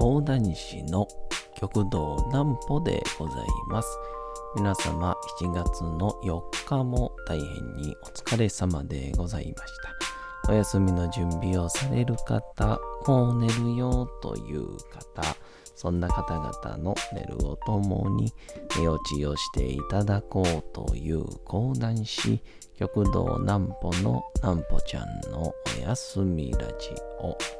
講談師の極道南歩でございます。皆様7月の4日も大変にお疲れ様でございました。お休みの準備をされる方、もう寝るよという方、そんな方々の寝るをともに寝落ちをしていただこうという講談師、極道南歩の南歩ちゃんのお休みラジオ。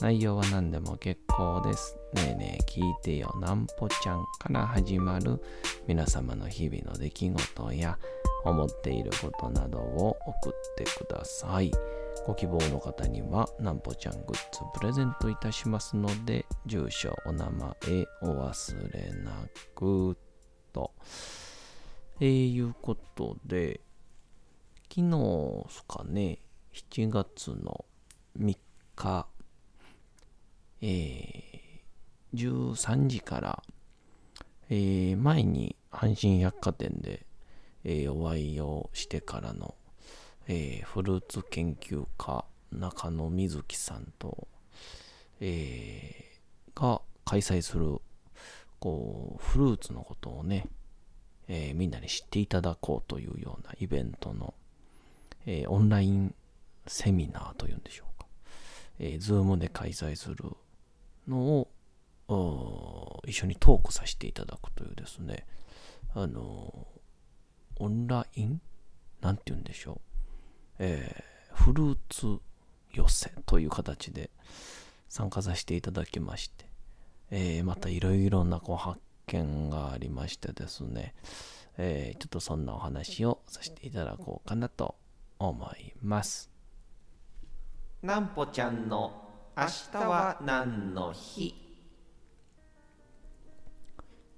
内容は何でも結構です。ねえねえ聞いてよなんぽちゃんから始まる皆様の日々の出来事や思っていることなどを送ってください。ご希望の方にはなんぽちゃんグッズプレゼントいたしますので住所、お名前お忘れなくと。えー、いうことで昨日ですかね7月の3日えー、13時から、えー、前に阪神百貨店で、えー、お会いをしてからの、えー、フルーツ研究家中野瑞希さんと、えー、が開催するこうフルーツのことをね、えー、みんなに知っていただこうというようなイベントの、えー、オンラインセミナーというんでしょうか、えー、ズームで開催するのを一緒にトークさせていただくというですね、あの、オンライン？なんて言うんでしょう。えー、フルーツ寄せという形で参加させていただきまして、えー、またいろいろなこう発見がありましてですね、えー、ちょっとそんなお話をさせていただこうかなと思います。なんぽちゃんの明日は何の日？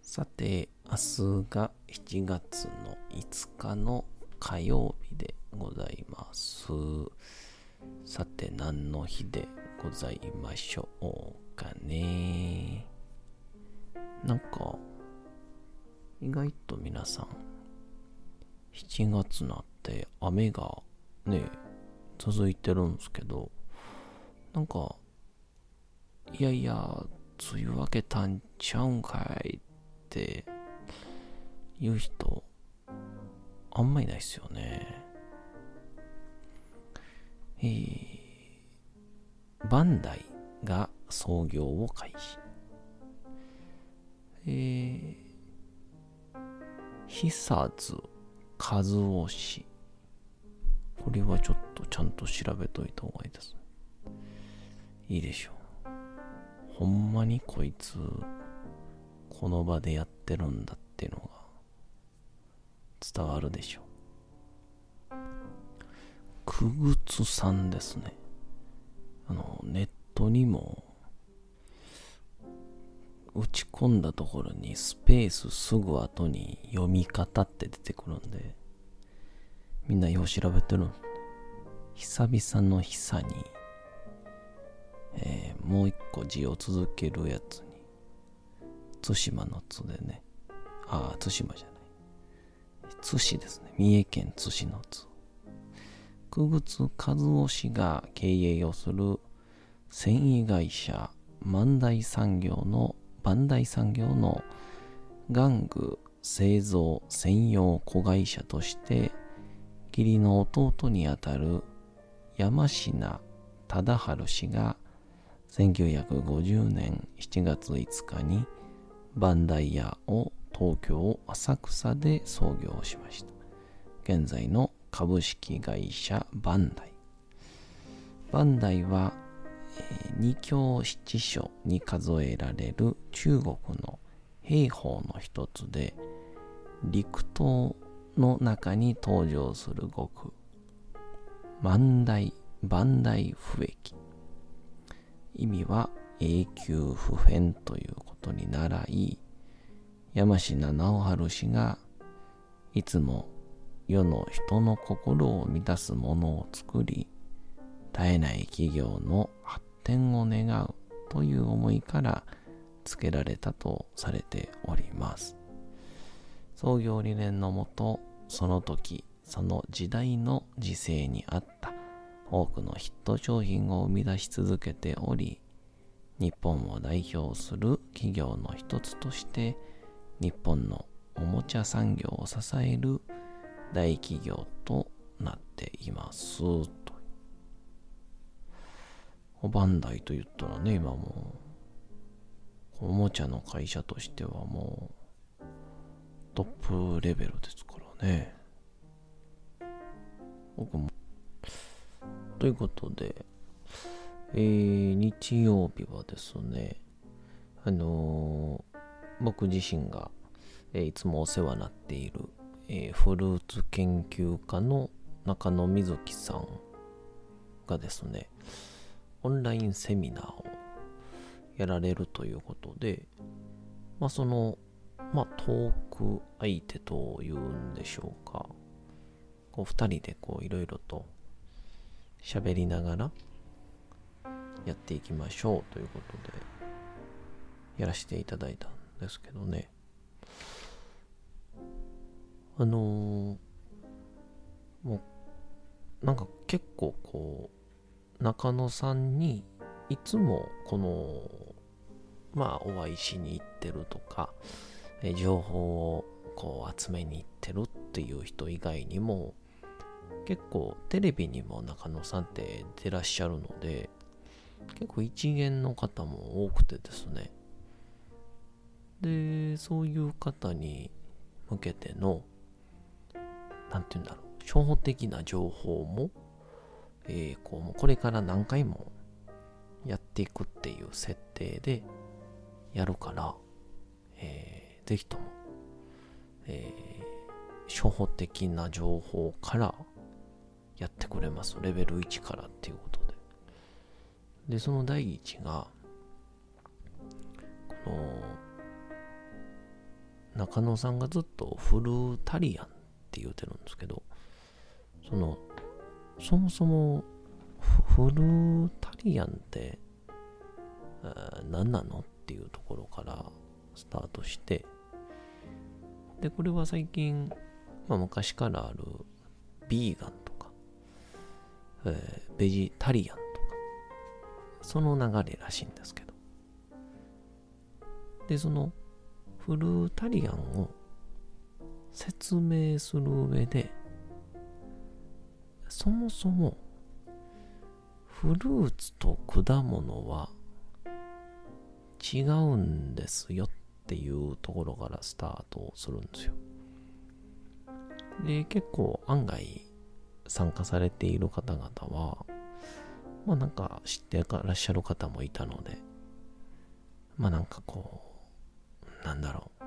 さて明日が7月の5日の火曜日でございます。さて何の日でございましょうかね？なんか意外と皆さん7月になって雨がね続いてるんですけどなんかいやいや、梅雨明けたんちゃうんかいって言う人、あんまいないっすよね。えー、バンダイが創業を開始。えー、久津和夫氏。これはちょっとちゃんと調べといた方がいいです。いいでしょう。ほんまにこいつ、この場でやってるんだっていうのが伝わるでしょう。くぐつさんですね。あの、ネットにも、打ち込んだところにスペースすぐ後に読み方って出てくるんで、みんなよう調べてるん久々の久に、えー、もう一個字を続けるやつに、対馬の津でね、ああ、対馬じゃない。津市ですね。三重県津市の津。久津和夫氏が経営をする繊維会社万代産業の万代産業の玩具製造専用子会社として義理の弟にあたる山科忠治氏が1950年7月5日にバンダイ屋を東京浅草で創業しました。現在の株式会社バンダイ。バンダイは、二教七書に数えられる中国の兵法の一つで陸東の中に登場する語句。万代万代不益意味は永久不変ということに習い、山科直春氏がいつも世の人の心を満たすものを作り、絶えない企業の発展を願うという思いから付けられたとされております。創業理念のもと、その時、その時代の時勢に合った多くのヒット商品を生み出し続けており、日本を代表する企業の一つとして、日本のおもちゃ産業を支える大企業となっていますと。バンダイと言ったらね、今もう、おもちゃの会社としてはもう、トップレベルですからね。僕も。ということで、えー、日曜日はですね、あのー、僕自身が、えー、いつもお世話になっている、えー、フルーツ研究家の中野瑞希さんがですね、オンラインセミナーをやられるということで、まあその、まあトーク相手というんでしょうか、こう二人でこういろいろと喋りながらやっていきましょうということでやらせていただいたんですけどね。あのー、もう、なんか結構こう、中野さんにいつもこの、まあお会いしに行ってるとか、情報をこう集めに行ってるっていう人以外にも、結構テレビにも中野さんって出らっしゃるので、結構一元の方も多くてですね。で、そういう方に向けての、なんて言うんだろう、初歩的な情報も、えー、こう、これから何回もやっていくっていう設定でやるから、えー、ぜひとも、えー、初歩的な情報からやってくれます。レベル1からっていうことで。で、その第一が、この、中野さんがずっとフルタリアンって言うてるんですけど、その、そもそもフルタリアンって何なのっていうところからスタートして、で、これは最近、まあ、昔からあるビーガンと、えー、ベジタリアンとか、その流れらしいんですけど。で、そのフルタリアンを説明する上で、そもそもフルーツと果物は違うんですよっていうところからスタートするんですよ。で、結構案外参加されている方々は、まあなんか知ってらっしゃる方もいたので、まあなんかこう、なんだろう。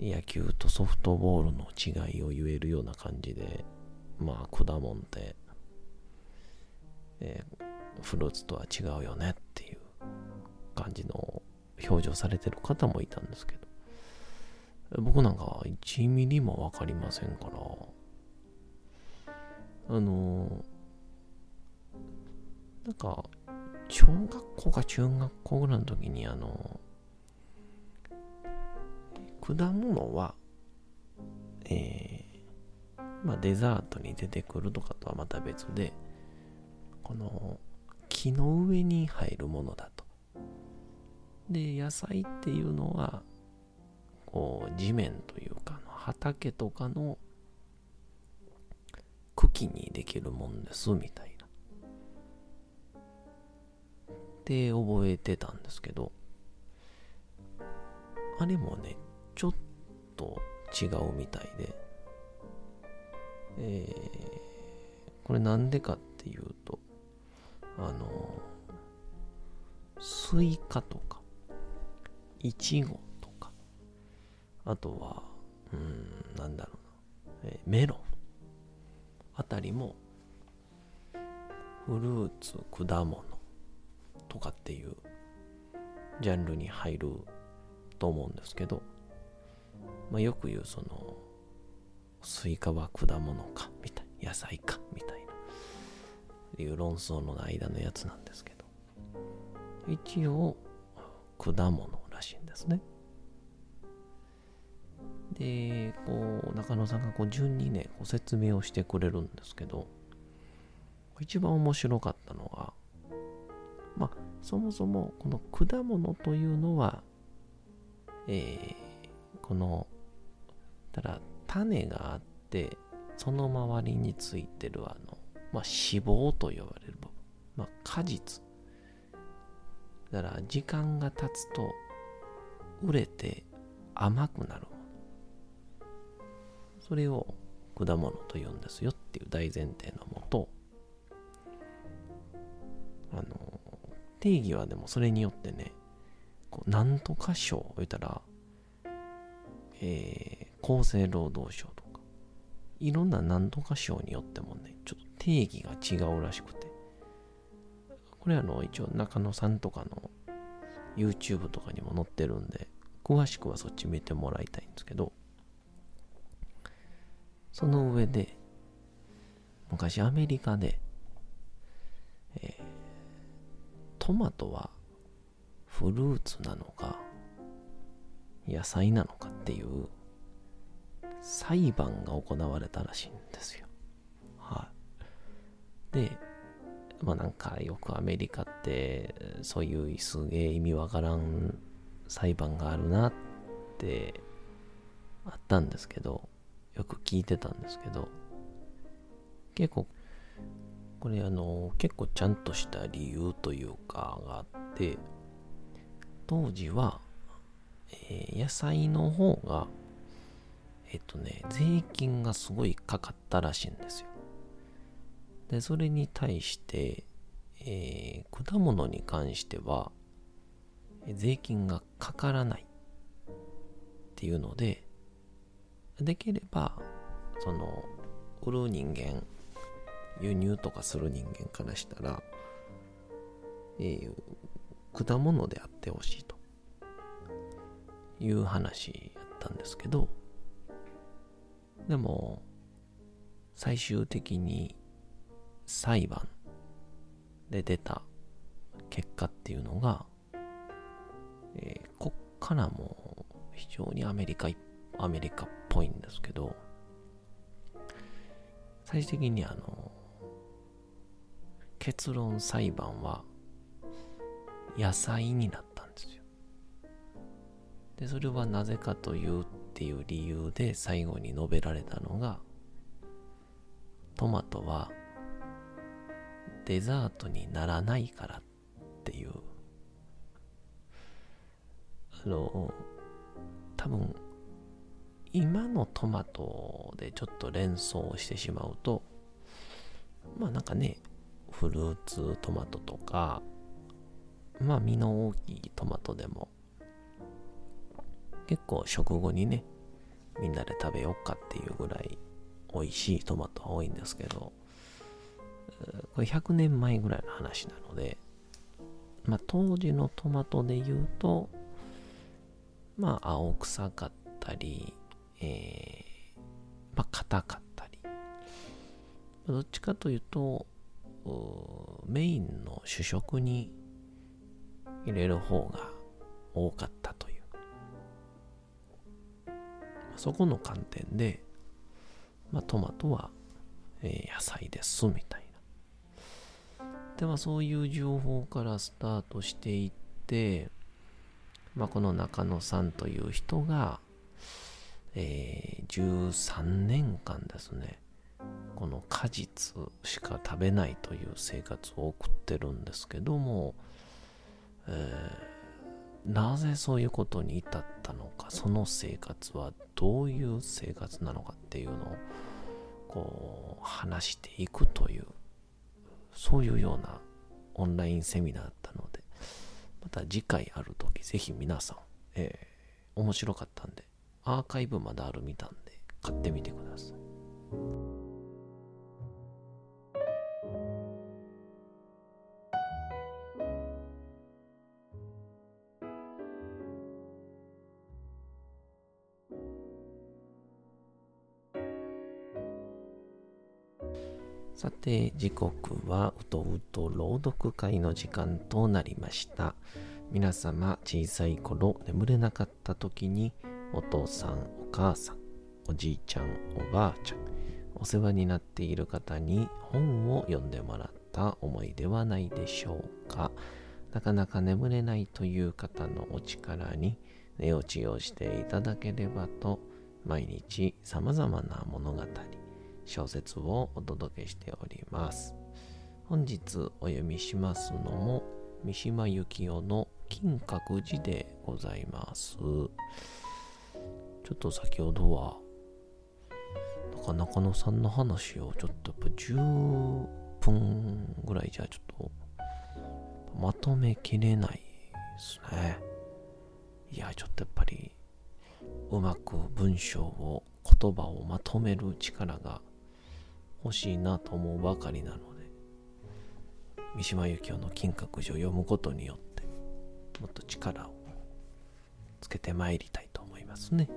野球とソフトボールの違いを言えるような感じで、まあ、果物って、えー、フルーツとは違うよねっていう感じの表情されてる方もいたんですけど、僕なんか1ミリもわかりませんから、あのー、なんか、小学校か中学校ぐらいの時にあの果物は、えー、まあ、デザートに出てくるとかとはまた別で、この木の上に入るものだと。で、野菜っていうのは、こう、地面というか、畑とかの茎にできるもんです、みたいな。で、覚えてたんですけど、あれもね、ちょっと違うみたいで、えー、これなんでかっていうと、あの、スイカとか、イチゴとか、あとは、うん、なんだろうな、えー、メロン。あたりも、フルーツ、果物とかっていうジャンルに入ると思うんですけど、まあ、よく言うそのスイカは果物かみたい野菜かみたいないう論争の間のやつなんですけど一応果物らしいんですね。でこう中野さんがこう順にねこ説明をしてくれるんですけど一番面白かったのはまあそもそもこの果物というのはえー、このただ種があってその周りについてるあの、まあ、脂肪と呼ばれる部分、まあ、果実。だから時間が経つと売れて甘くなる。それを果物と言うんですよっていう大前提のもとあの定義はでもそれによってねこうなんとか賞言ったら、えー、厚生労働省とか、いろんななんとか賞によってもね、ちょっと定義が違うらしくて、これあの、一応中野さんとかの YouTube とかにも載ってるんで、詳しくはそっち見てもらいたいんですけど、その上で、昔アメリカで、えー、トマトはフルーツなのか野菜なのかっていう裁判が行われたらしいんですよ。はい。で、まあなんかよくアメリカってそういうすげえ意味わからん裁判があるなってあったんですけど、よく聞いてたんですけど、結構、これあの、結構ちゃんとした理由というかがあって、当時は、えー、野菜の方が、えっとね、税金がすごいかかったらしいんですよ。で、それに対して、えー、果物に関しては、税金がかからないっていうので、できれば、その、売る人間、輸入とかする人間からしたら、えー、果物であってほしいと。いう話やったんですけどでも最終的に裁判で出た結果っていうのが、えー、こっからも非常にアメリカ一アメリカっぽいんですけど最終的にあの結論裁判は野菜になったんですよ。で、それはなぜかというっていう理由で最後に述べられたのが、トマトはデザートにならないからっていう、あの、多分、今のトマトでちょっと連想してしまうと、まあなんかね、フルーツトマトとか、まあ、実の大きいトマトでも、結構食後にね、みんなで食べようかっていうぐらい美味しいトマトは多いんですけど、これ100年前ぐらいの話なので、まあ、当時のトマトで言うと、まあ、青臭かったり、えー、まあ、硬かったり、どっちかというと、メインの主食に入れる方が多かったという。そこの観点で、まあ、トマトは、え、野菜ですみたいな。ではそういう情報からスタートしていって、まあ、この中野さんという人が、えー、13年間ですね、この果実しか食べないという生活を送ってるんですけども、えー、なぜそういうことに至ったのか、その生活はどういう生活なのかっていうのを、こう、話していくという、そういうようなオンラインセミナーだったので、また次回ある時、ぜひ皆さん、えー、面白かったんで、アーカイブまだあるみたんで、買ってみてください。さて時刻はうとうと朗読会の時間となりました皆様小さい頃眠れなかった時に「お父さん、お母さん、おじいちゃん、おばあちゃん、お世話になっている方に本を読んでもらった思いではないでしょうか。なかなか眠れないという方のお力に寝落ちをしていただければと、毎日様々な物語、小説をお届けしております。本日お読みしますのも三島由紀夫の金閣寺でございます。ちょっと先ほどはなか中野さんの話をちょっとやっぱ10分ぐらいじゃちょっとまとめきれないですね。いや、ちょっとやっぱりうまく文章を言葉をまとめる力が欲しいなと思うばかりなので三島由紀夫の金閣寺を読むことによってもっと力をつけてまいりたいと思いますね。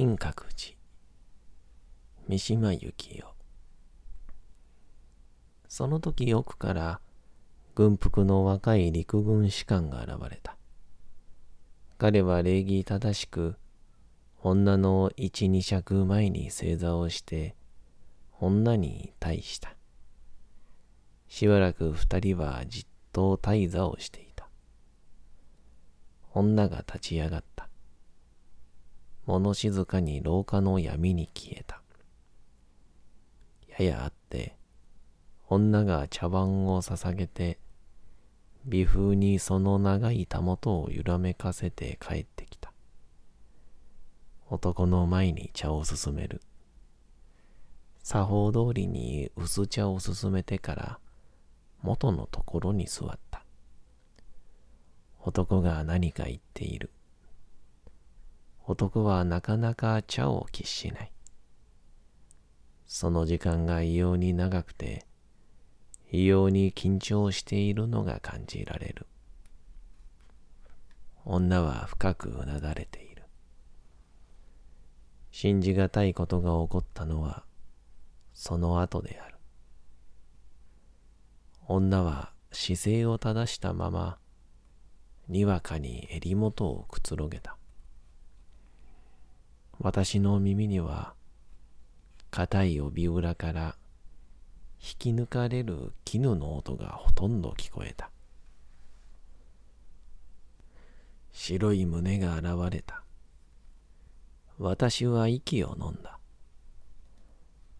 金閣寺三島由紀夫その時奥から軍服の若い陸軍士官が現れた。彼は礼儀正しく、女の一二尺前に正座をして、女に対した。しばらく二人はじっと退座をしていた。女が立ち上がった。物静かに廊下の闇に消えた。ややあって、女が茶碗を捧げて、微風にその長いたもとを揺らめかせて帰ってきた。男の前に茶を進める。作法通りに薄茶を進めてから元のところに座った。男が何か言っている。男はなかなか茶を喫しない。その時間が異様に長くて、異様に緊張しているのが感じられる。女は深くうなだれている。信じがたいことが起こったのは、その後である。女は姿勢を正したまま、にわかに襟元をくつろげた。私の耳には、硬い帯裏から引き抜かれる絹の音がほとんど聞こえた。白い胸が現れた。私は息を飲んだ。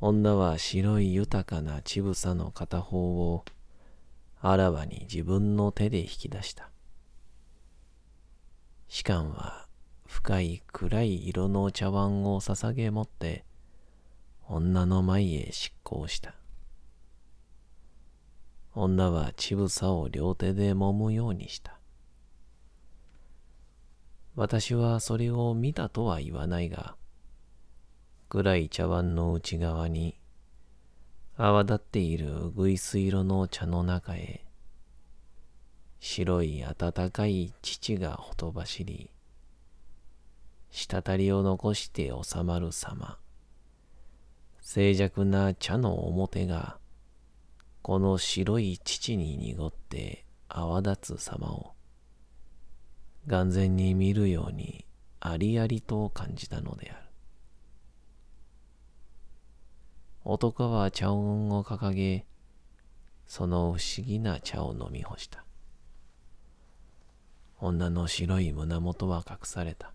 女は白い豊かな乳房の片方をあらわに自分の手で引き出した。士官は深い暗い色の茶碗を捧げ持って女の前へ執行した。女は乳房を両手で揉むようにした。私はそれを見たとは言わないが、暗い茶碗の内側に泡立っているうぐいす色の茶の中へ、白い暖かい乳がほとばしり、滴りを残して収まる様、静寂な茶の表がこの白い乳に濁って泡立つ様を、眼前に見るようにありありと感じたのである。男は茶碗を掲げ、その不思議な茶を飲み干した。女の白い胸元は隠された。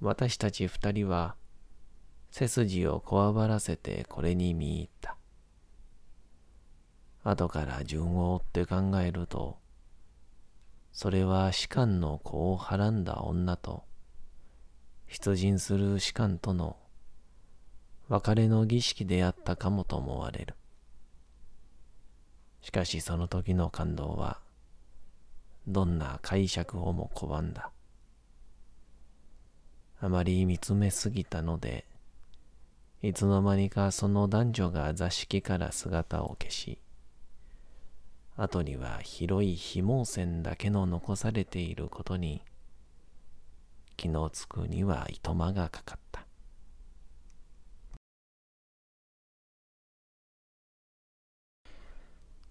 私たち二人は背筋をこわばらせてこれに見入った。後から順を追って考えると、それは士官の子をはらんだ女と、出陣する士官との別れの儀式であったかもと思われる。しかしその時の感動は、どんな解釈をも拒んだ。あまり見つめすぎたので、いつの間にかその男女が座敷から姿を消し、後には広い紐線だけの残されていることに、気のつくにはいとまがかかった。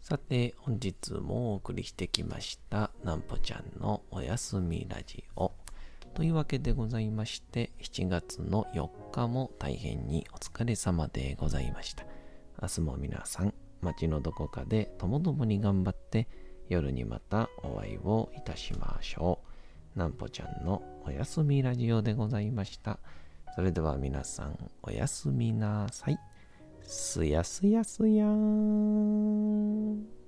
さて、本日もお送りしてきました、なんぽちゃんのおやすみラジオ。というわけでございまして、7月の4日も大変にお疲れ様でございました。明日も皆さん、街のどこかでともどもに頑張って、夜にまたお会いをいたしましょう。なんぽちゃんのおやすみラジオでございました。それでは皆さん、おやすみなさい。すやすやすやーん。